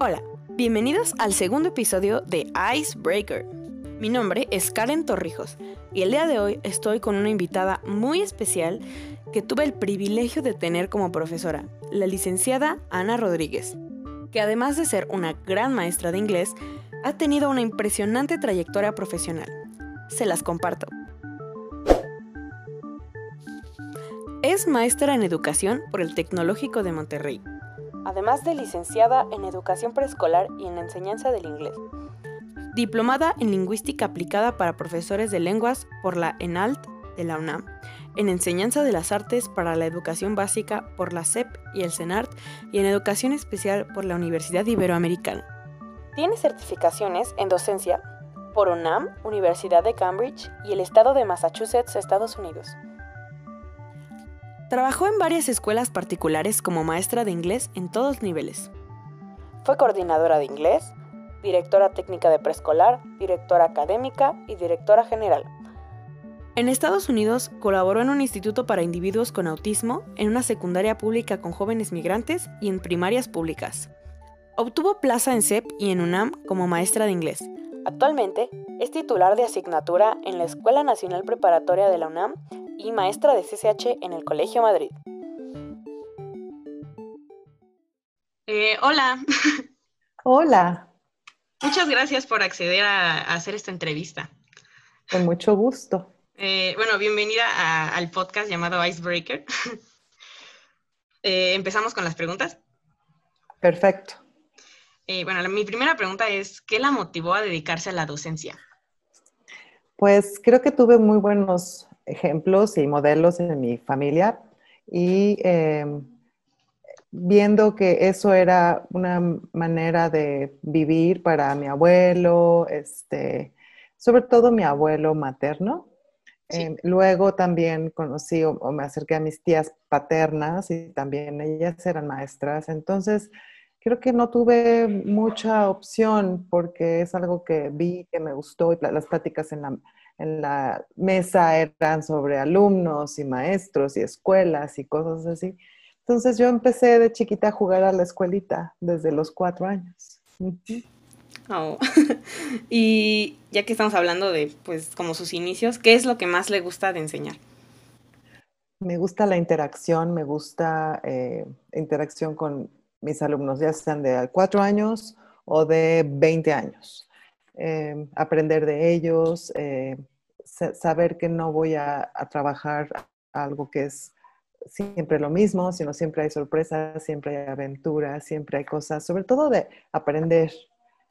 Hola, bienvenidos al segundo episodio de Icebreaker. Mi nombre es Karen Torrijos y el día de hoy estoy con una invitada muy especial que tuve el privilegio de tener como profesora, la licenciada Ana Rodríguez, que además de ser una gran maestra de inglés, ha tenido una impresionante trayectoria profesional. Se las comparto. Es maestra en educación por el Tecnológico de Monterrey además de licenciada en Educación Preescolar y en Enseñanza del Inglés. Diplomada en Lingüística Aplicada para Profesores de Lenguas por la ENALT de la UNAM, en Enseñanza de las Artes para la Educación Básica por la CEP y el CENART y en Educación Especial por la Universidad Iberoamericana. Tiene certificaciones en docencia por UNAM, Universidad de Cambridge y el Estado de Massachusetts, Estados Unidos. Trabajó en varias escuelas particulares como maestra de inglés en todos niveles. Fue coordinadora de inglés, directora técnica de preescolar, directora académica y directora general. En Estados Unidos colaboró en un instituto para individuos con autismo, en una secundaria pública con jóvenes migrantes y en primarias públicas. Obtuvo plaza en CEP y en UNAM como maestra de inglés. Actualmente es titular de asignatura en la Escuela Nacional Preparatoria de la UNAM y maestra de CCH en el Colegio Madrid. Eh, hola. Hola. Muchas gracias por acceder a, hacer esta entrevista. Con mucho gusto. Eh, bueno, bienvenida al podcast llamado Icebreaker. Eh, Empezamos con las preguntas. Perfecto. bueno, mi primera pregunta es, ¿qué la motivó a dedicarse a la docencia? Pues creo que tuve muy buenos ejemplos y modelos en mi familia y em, viendo que eso era una manera de vivir para mi abuelo, este, sobre todo mi abuelo materno. Em, luego también conocí o, me acerqué a mis tías paternas y también ellas eran maestras. Entonces, creo que no tuve mucha opción porque es algo que vi, que me gustó y las pláticas en la, en la mesa eran sobre alumnos y maestros y escuelas y cosas así. Entonces yo empecé de chiquita a jugar a la escuelita desde los cuatro años. Oh. y ya que estamos hablando de, pues, como sus inicios, ¿qué es lo que más le gusta de enseñar? Me gusta la interacción, me gusta eh, interacción con mis alumnos, ya sean de cuatro años o de 20 años. Eh, aprender de ellos, eh, saber que no voy a, trabajar algo que es siempre lo mismo, sino siempre hay sorpresas, siempre hay aventuras, siempre hay cosas, sobre todo de aprender,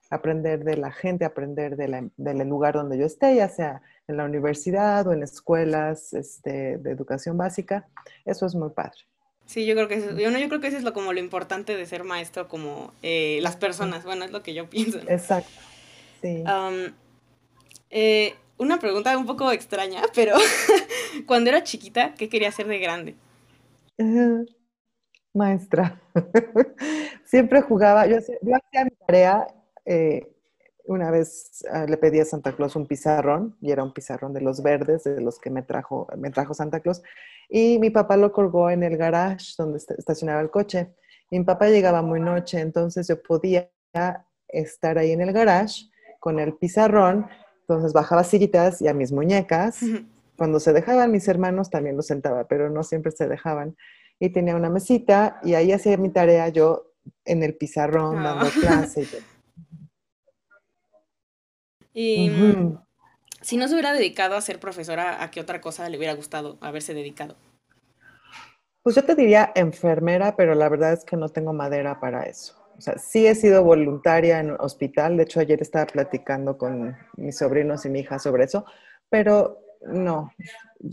aprender de la gente, aprender del lugar donde yo esté, ya sea en la universidad o en escuelas este, de educación básica. Eso es muy padre. Sí, yo creo que eso, yo, yo creo que eso es lo, como lo importante de ser maestro, como eh, las personas, bueno, es lo que yo pienso. Exacto. Sí. Eh, una pregunta un poco extraña, pero cuando era chiquita, ¿qué quería hacer de grande? maestra. Siempre jugaba, yo hacía, mi tarea, eh, una vez ah, le pedí a Santa Claus un pizarrón, y era un pizarrón de los verdes, de los que me trajo, me trajo Santa Claus, y mi papá lo colgó en el garage donde estacionaba el coche. Y mi papá llegaba muy noche, entonces yo podía estar ahí en el garage con el pizarrón, entonces bajaba sillitas y a mis muñecas. Cuando se dejaban mis hermanos también los sentaba, pero no siempre se dejaban. Y tenía una mesita y ahí hacía mi tarea yo en el pizarrón dando ah. clase. Y si no se hubiera dedicado a ser profesora, ¿a qué otra cosa le hubiera gustado haberse dedicado? Pues yo te diría enfermera, pero la verdad es que no tengo madera para eso. O sea, sí he sido voluntaria en hospital, de hecho ayer estaba platicando con mis sobrinos y mi hija sobre eso, pero no,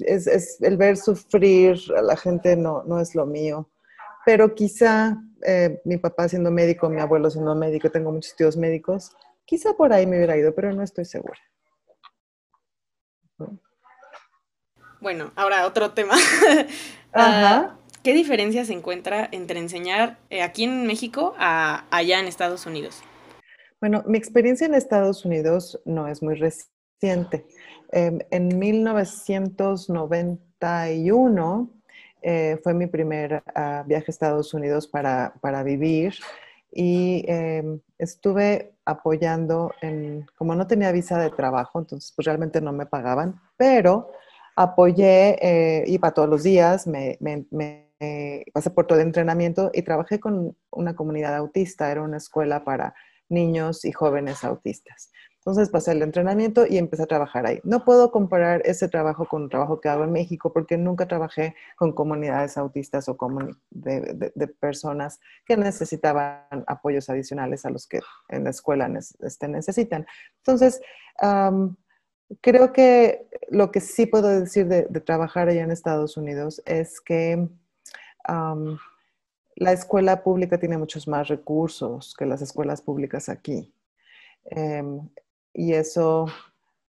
es, el ver sufrir a la gente no, no es lo mío. Pero quizá eh, mi papá siendo médico, mi abuelo siendo médico, tengo muchos tíos médicos, quizá por ahí me hubiera ido, pero no estoy segura. Bueno, ahora otro tema. Ajá. Ah, ¿Qué diferencia se encuentra entre enseñar eh, aquí en México a allá en Estados Unidos? Bueno, mi experiencia en Estados Unidos no es muy reciente. Em, en 1991 eh, fue mi primer ah, viaje a Estados Unidos para, vivir y em, estuve apoyando en, como no tenía visa de trabajo, entonces pues realmente no me pagaban, pero apoyé, eh, iba todos los días, me, pasé por todo el entrenamiento y trabajé con una comunidad autista, era una escuela para niños y jóvenes autistas. Entonces pasé el entrenamiento y empecé a trabajar ahí. No puedo comparar ese trabajo con un trabajo que hago en México porque nunca trabajé con comunidades autistas o de, de, personas que necesitaban apoyos adicionales a los que en la escuela este, necesitan. Entonces, creo que lo que sí puedo decir de, trabajar allá en Estados Unidos es que la escuela pública tiene muchos más recursos que las escuelas públicas aquí. Em, y eso,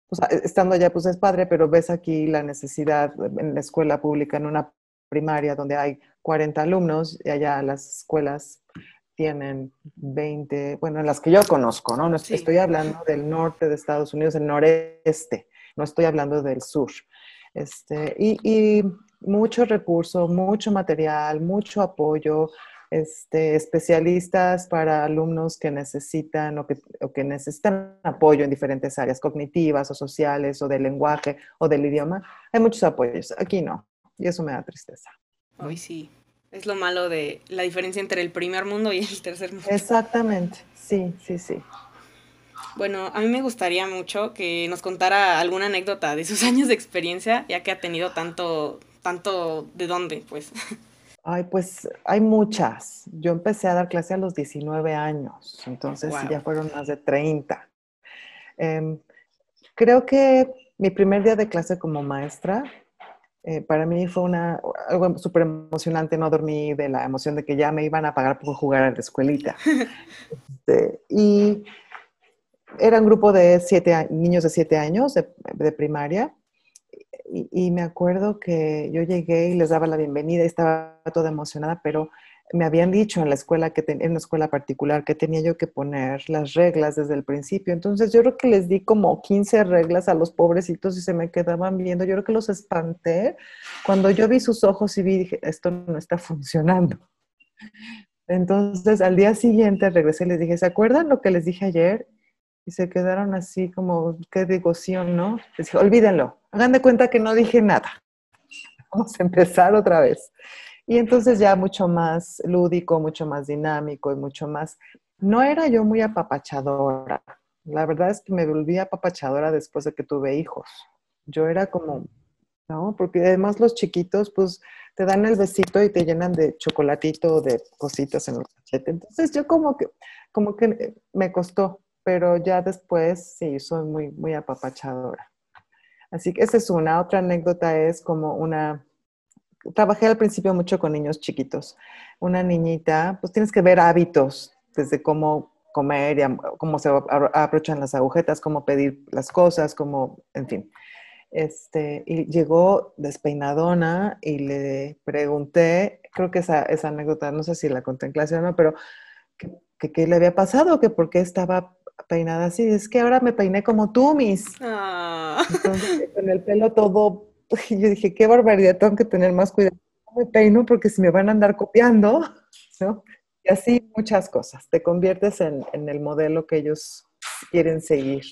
pues, estando allá, pues es padre, pero ves aquí la necesidad en la escuela pública, en una primaria donde hay 40 alumnos y allá las escuelas tienen 20, bueno, en las que yo conozco, ¿no? no Estoy hablando del norte de Estados Unidos, el noreste, no estoy hablando del sur. Este, y, y mucho recurso, mucho material, mucho apoyo, este, especialistas para alumnos que necesitan o que, necesitan apoyo en diferentes áreas cognitivas o sociales o del lenguaje o del idioma. Hay muchos apoyos. Aquí no. Y eso me da tristeza. Hoy sí. Es lo malo de la diferencia entre el primer mundo y el tercer mundo. Exactamente. Sí, sí, sí. Bueno, a mí me gustaría mucho que nos contara alguna anécdota de sus años de experiencia, ya que ha tenido tanto, tanto de dónde, pues. Ay, pues hay muchas. Yo empecé a dar clase a los 19 años, entonces ya fueron más de 30. Em, creo que mi primer día de clase como maestra, eh, para mí fue una, algo súper emocionante. No dormí de la emoción de que ya me iban a pagar por jugar a la escuelita. Este, y era un grupo de siete, niños de 7 años de primaria y, me acuerdo que yo llegué y les daba la bienvenida y estaba toda emocionada, pero me habían dicho en la escuela, que en una escuela particular, que tenía yo que poner las reglas desde el principio. Entonces yo creo que les di como 15 reglas a los pobrecitos y se me quedaban viendo. Yo creo que los espanté. Cuando yo vi sus ojos y vi, dije, esto no está funcionando. Entonces al día siguiente regresé y les dije, ¿se acuerdan lo que les dije ayer? Se quedaron así como, qué o no. dije, olvídenlo, hagan de cuenta que no dije nada. Vamos a empezar otra vez. Y entonces ya mucho más lúdico, mucho más dinámico y mucho más... No era yo muy apapachadora. La verdad es que me volví apapachadora después de que tuve hijos. Yo era como, ¿no? Porque además los chiquitos, pues, te dan el besito y te llenan de chocolatito de cositas en el cachete. Entonces yo como que, como que me costó pero ya después sí, soy muy, muy apapachadora. Así que esa es una. Otra anécdota es como una, trabajé al principio mucho con niños chiquitos. Una niñita, pues tienes que ver hábitos, desde cómo comer, y cómo se abrochan las agujetas, cómo pedir las cosas, cómo, en fin. Este, y llegó despeinadona y le pregunté, creo que esa, esa anécdota, no sé si la conté en clase o no, pero ¿qué, le había pasado? Que por qué estaba peinada así. Es que ahora me peiné como tú, Miss. Ah. Entonces, con el pelo todo, yo dije, qué barbaridad, tengo que tener más cuidado. me peino porque si me van a andar copiando, ¿no? Y así muchas cosas. Te conviertes en, en el modelo que ellos quieren seguir.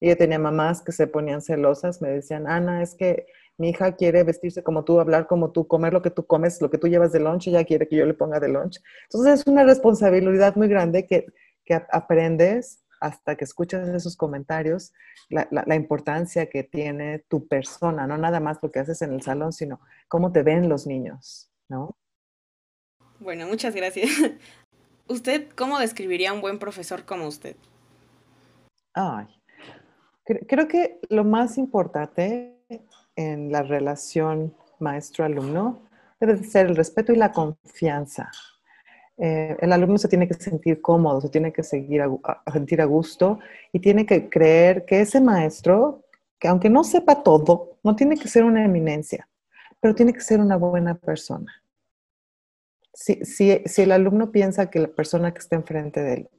Y yo tenía mamás que se ponían celosas, me decían, Ana, es que mi hija quiere vestirse como tú, hablar como tú, comer lo que tú comes, lo que tú llevas de lunch, ella quiere que yo le ponga de lunch. Entonces es una responsabilidad muy grande que, que aprendes hasta que escuchas esos comentarios, la, importancia que tiene tu persona, no nada más lo que haces en el salón, sino cómo te ven los niños, ¿no? Bueno, muchas gracias. ¿Usted cómo describiría a un buen profesor como usted? Ay, creo que lo más importante en la relación maestro-alumno debe ser el respeto y la confianza. Eh, el alumno se tiene que sentir cómodo, se tiene que seguir a, sentir a gusto y tiene que creer que ese maestro, que aunque no sepa todo, no tiene que ser una eminencia, pero tiene que ser una buena persona. Si, si el alumno piensa que la persona que está enfrente de él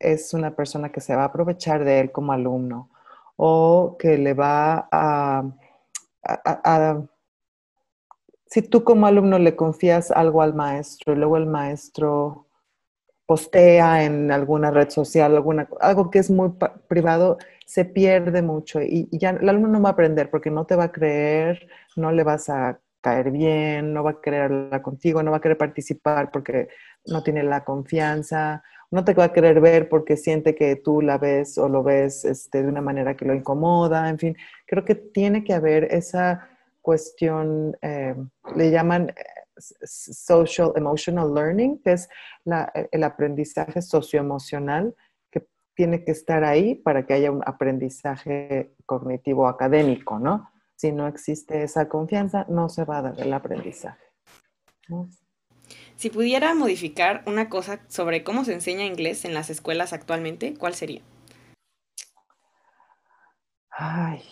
es una persona que se va a aprovechar de él como alumno o que le va a si tú como alumno le confías algo al maestro y luego el maestro postea en alguna red social, alguna, algo que es muy privado, se pierde mucho y, ya el alumno no va a aprender porque no te va a creer, no le vas a caer bien, no va a querer hablar contigo, no va a querer participar porque no tiene la confianza, no te va a querer ver porque siente que tú la ves o lo ves este, de una manera que lo incomoda, en fin, creo que tiene que haber esa cuestión, eh, le llaman social emotional learning, que es el aprendizaje socioemocional que tiene que estar ahí para que haya un aprendizaje cognitivo académico, ¿no? Si no existe esa confianza, no se va a dar el aprendizaje. Si pudiera modificar una cosa sobre cómo se enseña inglés en las escuelas actualmente, ¿cuál sería? Ay.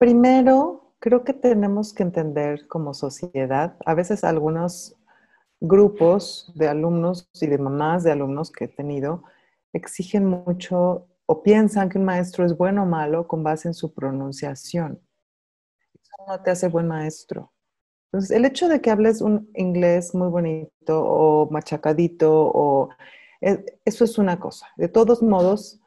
Primero, creo que tenemos que entender como sociedad, a veces algunos grupos de alumnos y de mamás de alumnos que he tenido exigen mucho o piensan que un maestro es bueno o malo con base en su pronunciación. Eso no te hace buen maestro. Entonces, el hecho de que hables un inglés muy bonito o machacadito, o, eh, eso es una cosa. De todos modos,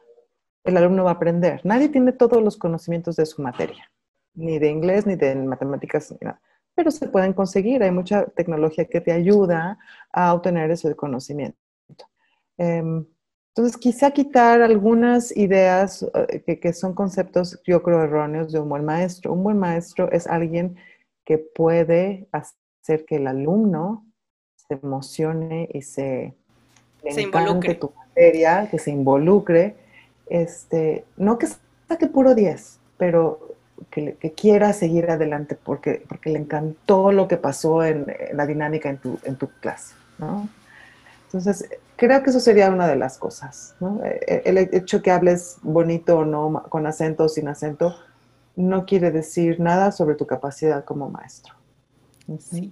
el alumno va a aprender. Nadie tiene todos los conocimientos de su materia ni de inglés, ni de matemáticas, ni nada. Pero se pueden conseguir, hay mucha tecnología que te ayuda a obtener ese conocimiento. Em, entonces, quizá quitar algunas ideas eh, que, son conceptos, yo creo, erróneos de un buen maestro. Un buen maestro es alguien que puede hacer que el alumno se emocione y se, se involucre. tu materia, que se involucre. Este, no que saque puro 10, pero que, quiera seguir adelante porque, porque le encantó lo que pasó en, la dinámica en tu, en tu clase, ¿no? Entonces, creo que eso sería una de las cosas, ¿no? E, el hecho que hables bonito o no, con acento o sin acento, no quiere decir nada sobre tu capacidad como maestro. Sí.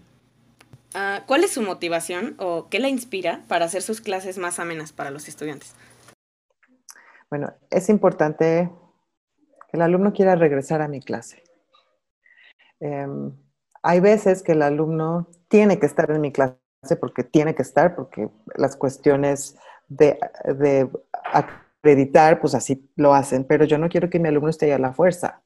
Ah, ¿Cuál es su motivación o qué la inspira para hacer sus clases más amenas para los estudiantes? Bueno, es importante el alumno quiera regresar a mi clase. Em, hay veces que el alumno tiene que estar en mi clase porque tiene que estar, porque las cuestiones de, acreditar, pues así lo hacen, pero yo no quiero que mi alumno esté a la fuerza.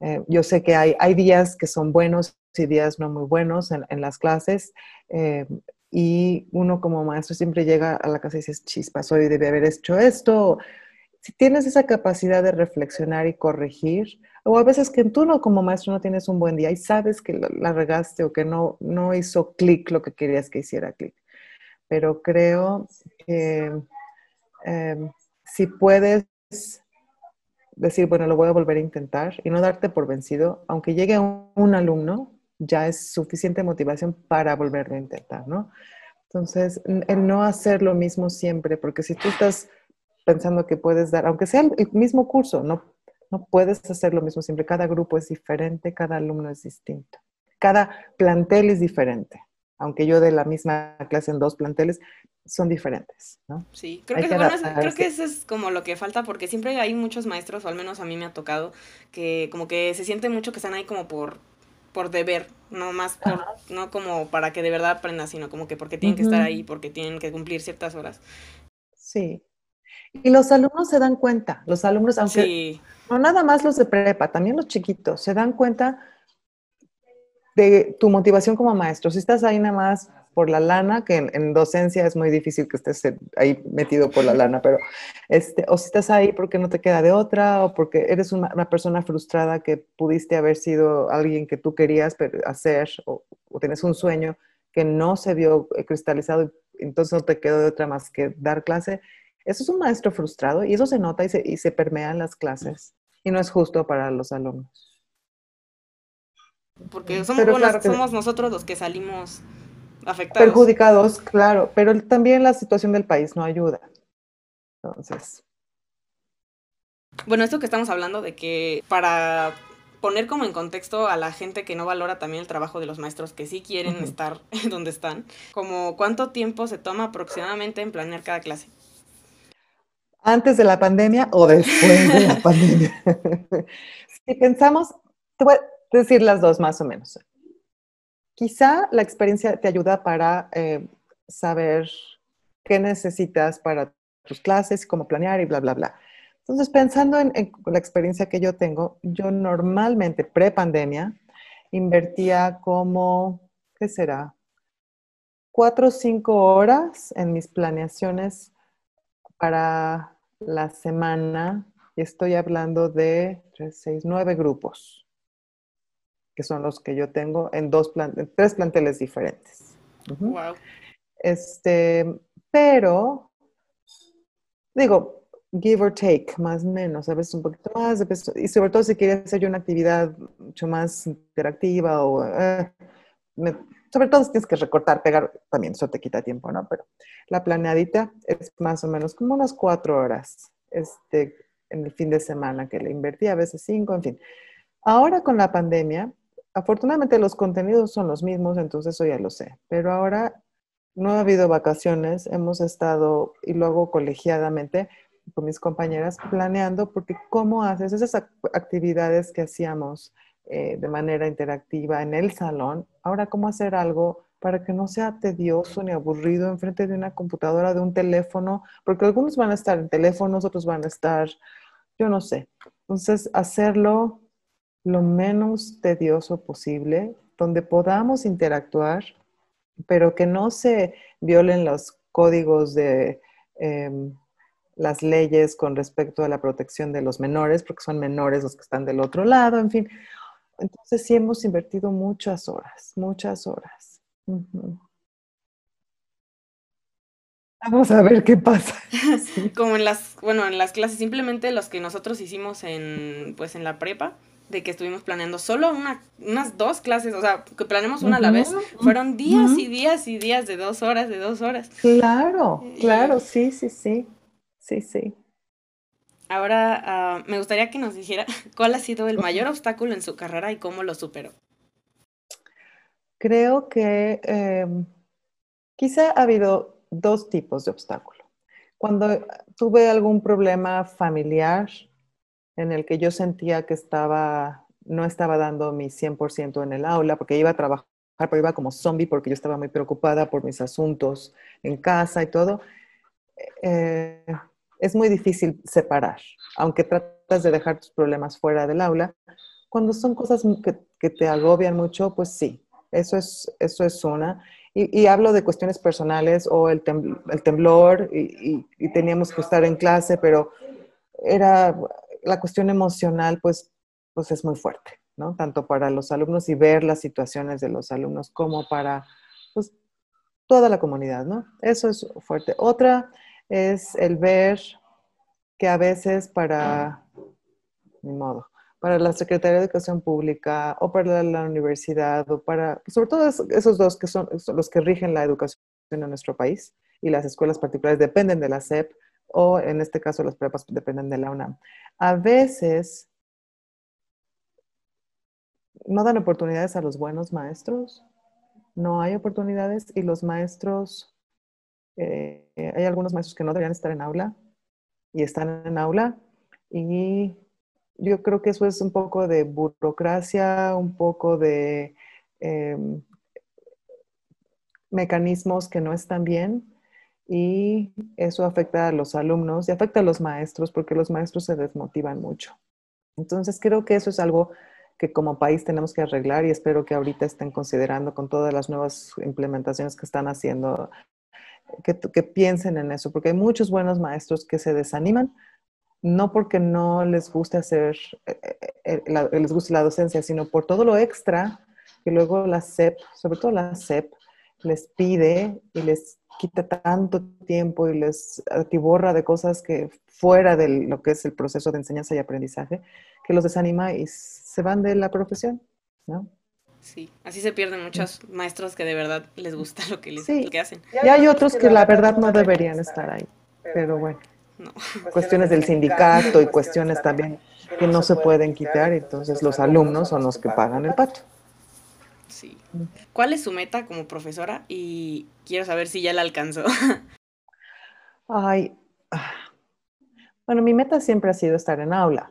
Eh, yo sé que hay, días que son buenos y días no muy buenos en, las clases, em, y uno como maestro siempre llega a la casa y dice, chispas, hoy debe haber hecho esto, si tienes esa capacidad de reflexionar y corregir, o a veces que tú no como maestro no tienes un buen día y sabes que la, regaste o que no, no hizo clic lo que querías que hiciera clic. Pero creo que em, si puedes decir, bueno, lo voy a volver a intentar y no darte por vencido, aunque llegue un, un alumno, ya es suficiente motivación para volverlo a intentar, ¿no? Entonces, el no hacer lo mismo siempre, porque si tú estás pensando que puedes dar, aunque sea el mismo curso, no, no puedes hacer lo mismo siempre. Cada grupo es diferente, cada alumno es distinto. Cada plantel es diferente. Aunque yo de la misma clase en dos planteles, son diferentes, ¿no? Sí, creo, que, creo que, eso es como lo que falta, porque siempre hay muchos maestros, o al menos a mí me ha tocado, que como que se siente mucho que están ahí como por, por deber, no más por, no como para que de verdad aprendan, sino como que porque tienen que estar ahí, porque tienen que cumplir ciertas horas. Sí, y los alumnos se dan cuenta, los alumnos, aunque no nada más los de prepa, también los chiquitos, se dan cuenta de tu motivación como maestro. Si estás ahí nada más por la lana, que en, docencia es muy difícil que estés ahí metido por la lana, pero este, o si estás ahí porque no te queda de otra, o porque eres una, persona frustrada que pudiste haber sido alguien que tú querías hacer, o, o tienes un sueño que no se vio cristalizado, entonces no te quedó de otra más que dar clase, eso es un maestro frustrado y eso se nota y se, y se permea en las clases y no es justo para los alumnos. Porque somos, somos nosotros los que salimos afectados. Perjudicados, claro, pero también la situación del país no ayuda. Entonces. Bueno, esto que estamos hablando de que para poner como en contexto a la gente que no valora también el trabajo de los maestros que sí quieren estar donde están, como cuánto tiempo se toma aproximadamente en planear cada clase antes de la pandemia o después de la pandemia. si pensamos, te voy a decir las dos más o menos. Quizá la experiencia te ayuda para eh, saber qué necesitas para tus clases, cómo planear y bla, bla, bla. Entonces, pensando en, la experiencia que yo tengo, yo normalmente pre-pandemia invertía como, ¿qué será? Cuatro o cinco horas en mis planeaciones para la semana. Estoy hablando de tres, seis, nueve grupos, que son los que yo tengo en, dos en tres planteles diferentes. Wow. Este, pero, digo, give or take, más o menos, a veces un poquito más, y sobre todo si quieres hacer una actividad mucho más interactiva o, eh, sobre todo si tienes que recortar, pegar, también eso te quita tiempo, ¿no? Pero la planeadita es más o menos como unas cuatro horas este, en el fin de semana que le invertí, a veces cinco, en fin. Ahora con la pandemia, afortunadamente los contenidos son los mismos, entonces eso ya lo sé, pero ahora no ha habido vacaciones, hemos estado, y luego colegiadamente, con mis compañeras planeando, porque cómo haces esas actividades que hacíamos eh, de manera interactiva en el salón, ahora cómo hacer algo para que no sea tedioso ni aburrido enfrente de una computadora, de un teléfono, porque algunos van a estar en teléfonos, otros van a estar, yo no sé. Entonces, hacerlo lo menos tedioso posible, donde podamos interactuar, pero que no se violen los códigos de... Em, las leyes con respecto a la protección de los menores, porque son menores los que están del otro lado, en fin. Entonces sí hemos invertido muchas horas, muchas horas. Vamos a ver qué pasa. Como en las, bueno, en las clases, simplemente los que nosotros hicimos en, pues en la prepa, de que estuvimos planeando solo una, unas dos clases, o sea, que planeamos una a la vez, fueron días y días y días de dos horas, de dos horas. Claro, claro, sí, sí, sí sí, sí. Ahora ah, me gustaría que nos dijera cuál ha sido el mayor obstáculo en su carrera y cómo lo superó. Creo que em, quizá ha habido dos tipos de obstáculo. Cuando tuve algún problema familiar en el que yo sentía que estaba, no estaba dando mi 100% en el aula, porque iba a trabajar, pero iba como zombie porque yo estaba muy preocupada por mis asuntos en casa y todo. Eh, es muy difícil separar, aunque tratas de dejar tus problemas fuera del aula. Cuando son cosas que, te agobian mucho, pues sí, eso es, eso es una. Y, hablo de cuestiones personales o el, temblor y, teníamos que estar en clase, pero era la cuestión emocional, pues, pues es muy fuerte, ¿no? Tanto para los alumnos y ver las situaciones de los alumnos como para pues, toda la comunidad, ¿no? Eso es fuerte. Otra es el ver que a veces para, ni modo, para la Secretaría de Educación Pública o para la universidad o para, sobre todo esos dos que son los que rigen la educación en nuestro país y las escuelas particulares dependen de la SEP o en este caso las prepas dependen de la UNAM. A veces no dan oportunidades a los buenos maestros, no hay oportunidades y los maestros eh, hay algunos maestros que no deberían estar en aula y están en aula y yo creo que eso es un poco de burocracia, un poco de em, mecanismos que no están bien y eso afecta a los alumnos y afecta a los maestros porque los maestros se desmotivan mucho. Entonces creo que eso es algo que como país tenemos que arreglar y espero que ahorita estén considerando con todas las nuevas implementaciones que están haciendo que, piensen en eso, porque hay muchos buenos maestros que se desaniman, no porque no les guste hacer, eh, eh, eh, les guste la docencia, sino por todo lo extra que luego la SEP, sobre todo la SEP, les pide y les quita tanto tiempo y les atiborra de cosas que fuera de lo que es el proceso de enseñanza y aprendizaje, que los desanima y se van de la profesión, ¿no? Sí, así se pierden muchos maestros que de verdad les gusta lo que, les, que hacen. Y hay otros que la verdad no deberían estar ahí, pero bueno. Cuestiones del sindicato y cuestiones también que no se pueden quitar, entonces los alumnos son los que pagan el pato. Sí. ¿Cuál es su meta como profesora? Y quiero saber si ya la alcanzó. Ay, ah. bueno, mi meta siempre ha sido estar en aula.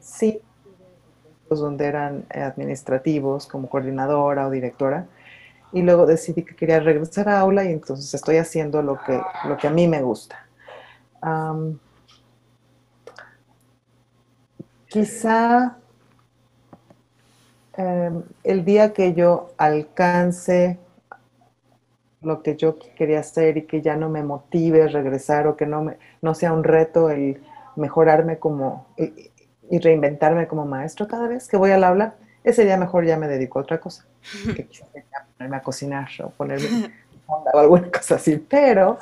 Sí, donde eran administrativos como coordinadora o directora. y luego decidí que quería regresar a aula y entonces estoy haciendo lo que, lo que a mí me gusta. quizá em, el día que yo alcance lo que yo quería hacer y que ya no me motive regresar o que no, me, no sea un reto el mejorarme como y, reinventarme como maestro cada vez que voy al aula, ese día mejor ya me dedico a otra cosa. Que quizás ponerme a cocinar o ponerme o alguna cosa así, pero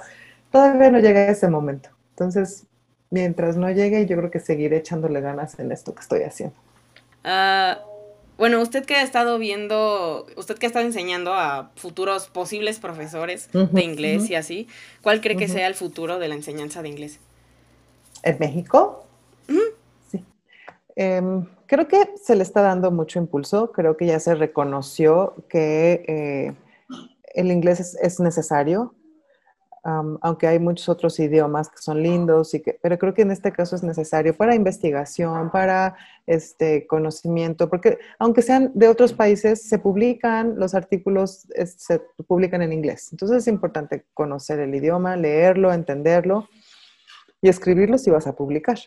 todavía no llega ese momento. Entonces, mientras no llegue, yo creo que seguiré echándole ganas en esto que estoy haciendo. Ah, bueno, usted que ha estado viendo, usted que ha estado enseñando a futuros posibles profesores de inglés y así, ¿cuál cree que sea el futuro de la enseñanza de inglés? ¿En México? Em, creo que se le está dando mucho impulso, creo que ya se reconoció que eh, el inglés es necesario aunque hay muchos otros idiomas que son lindos, y que, pero creo que en este caso es necesario para investigación, para este conocimiento, porque aunque sean de otros países, se publican, los artículos se publican en inglés. Entonces es importante conocer el idioma, leerlo, entenderlo y escribirlo si vas a publicar.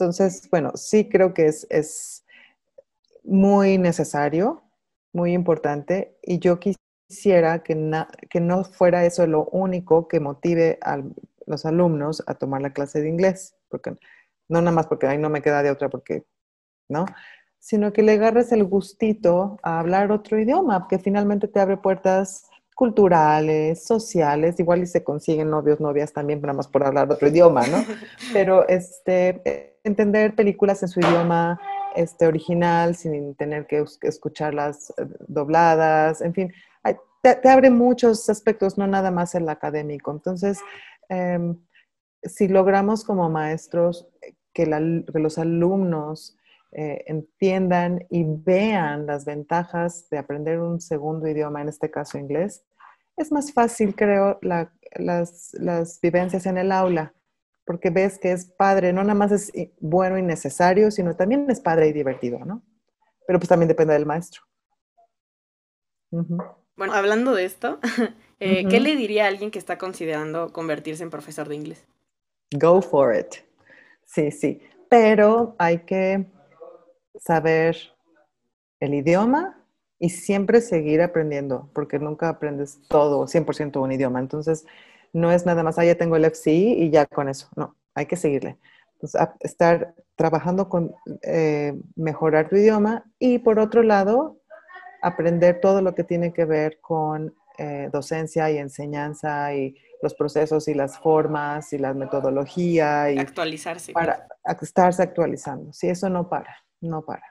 Entonces, bueno, sí creo que es, es muy necesario, muy importante, y yo quisiera que, que no fuera eso lo único que motive a los alumnos a tomar la clase de inglés, porque no nada más porque ahí no me queda de otra, porque, ¿no? Sino que le agarres el gustito a hablar otro idioma, que finalmente te abre puertas culturales, sociales, igual y se consiguen novios, novias también, nada más por hablar otro idioma, ¿no? Pero este, entender películas en su idioma este, original, sin tener que escucharlas eh, dobladas, en fin, te, abre muchos aspectos, no nada más el académico. Entonces, em, si logramos como maestros que, los alumnos eh, entiendan y vean las ventajas de aprender un segundo idioma, en este caso inglés, es más fácil, creo, las vivencias en el aula, porque ves que es padre, no nada más es bueno y necesario, sino también es padre y divertido, ¿no? Pero pues también depende del maestro. Bueno, hablando de esto, eh, ¿qué le diría a alguien que está considerando convertirse en profesor de inglés? Go for it. Sí, sí. Pero hay que saber el idioma y siempre seguir aprendiendo, porque nunca aprendes todo, 100% un idioma. Entonces, no es nada más, ah, ya tengo el FCI y ya con eso. No, hay que seguirle. estar trabajando con eh, mejorar tu idioma y por otro lado, aprender todo lo que tiene que ver con eh, docencia y enseñanza y los procesos y las formas y la metodología. Y actualizarse. Para estarse actualizando. Sí, eso no para, no para.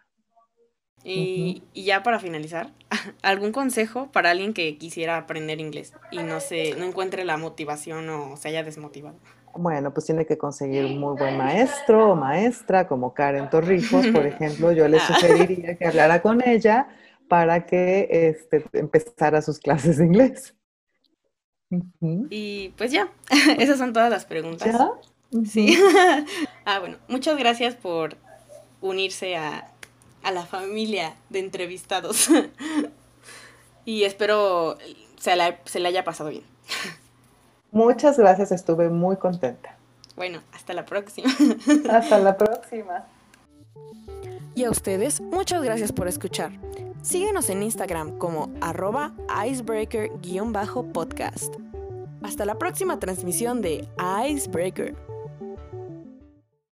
Y, y, ya para finalizar, ¿algún consejo para alguien que quisiera aprender inglés y no se, no encuentre la motivación o se haya desmotivado? Bueno, pues tiene que conseguir un muy buen maestro o maestra, como Karen Torrijos, por ejemplo. Yo le ah. sugeriría que hablara con ella para que este, empezara sus clases de inglés. Y pues ya, esas son todas las preguntas. ¿Ya? Sí. ah, bueno, muchas gracias por unirse a, la familia de entrevistados. y espero se, se le haya pasado bien. Muchas gracias, estuve muy contenta. Bueno, hasta la próxima. hasta la próxima. Y a ustedes, muchas gracias por escuchar. Síguenos en Instagram como arroba icebreaker-podcast. Hasta la próxima transmisión de Icebreaker.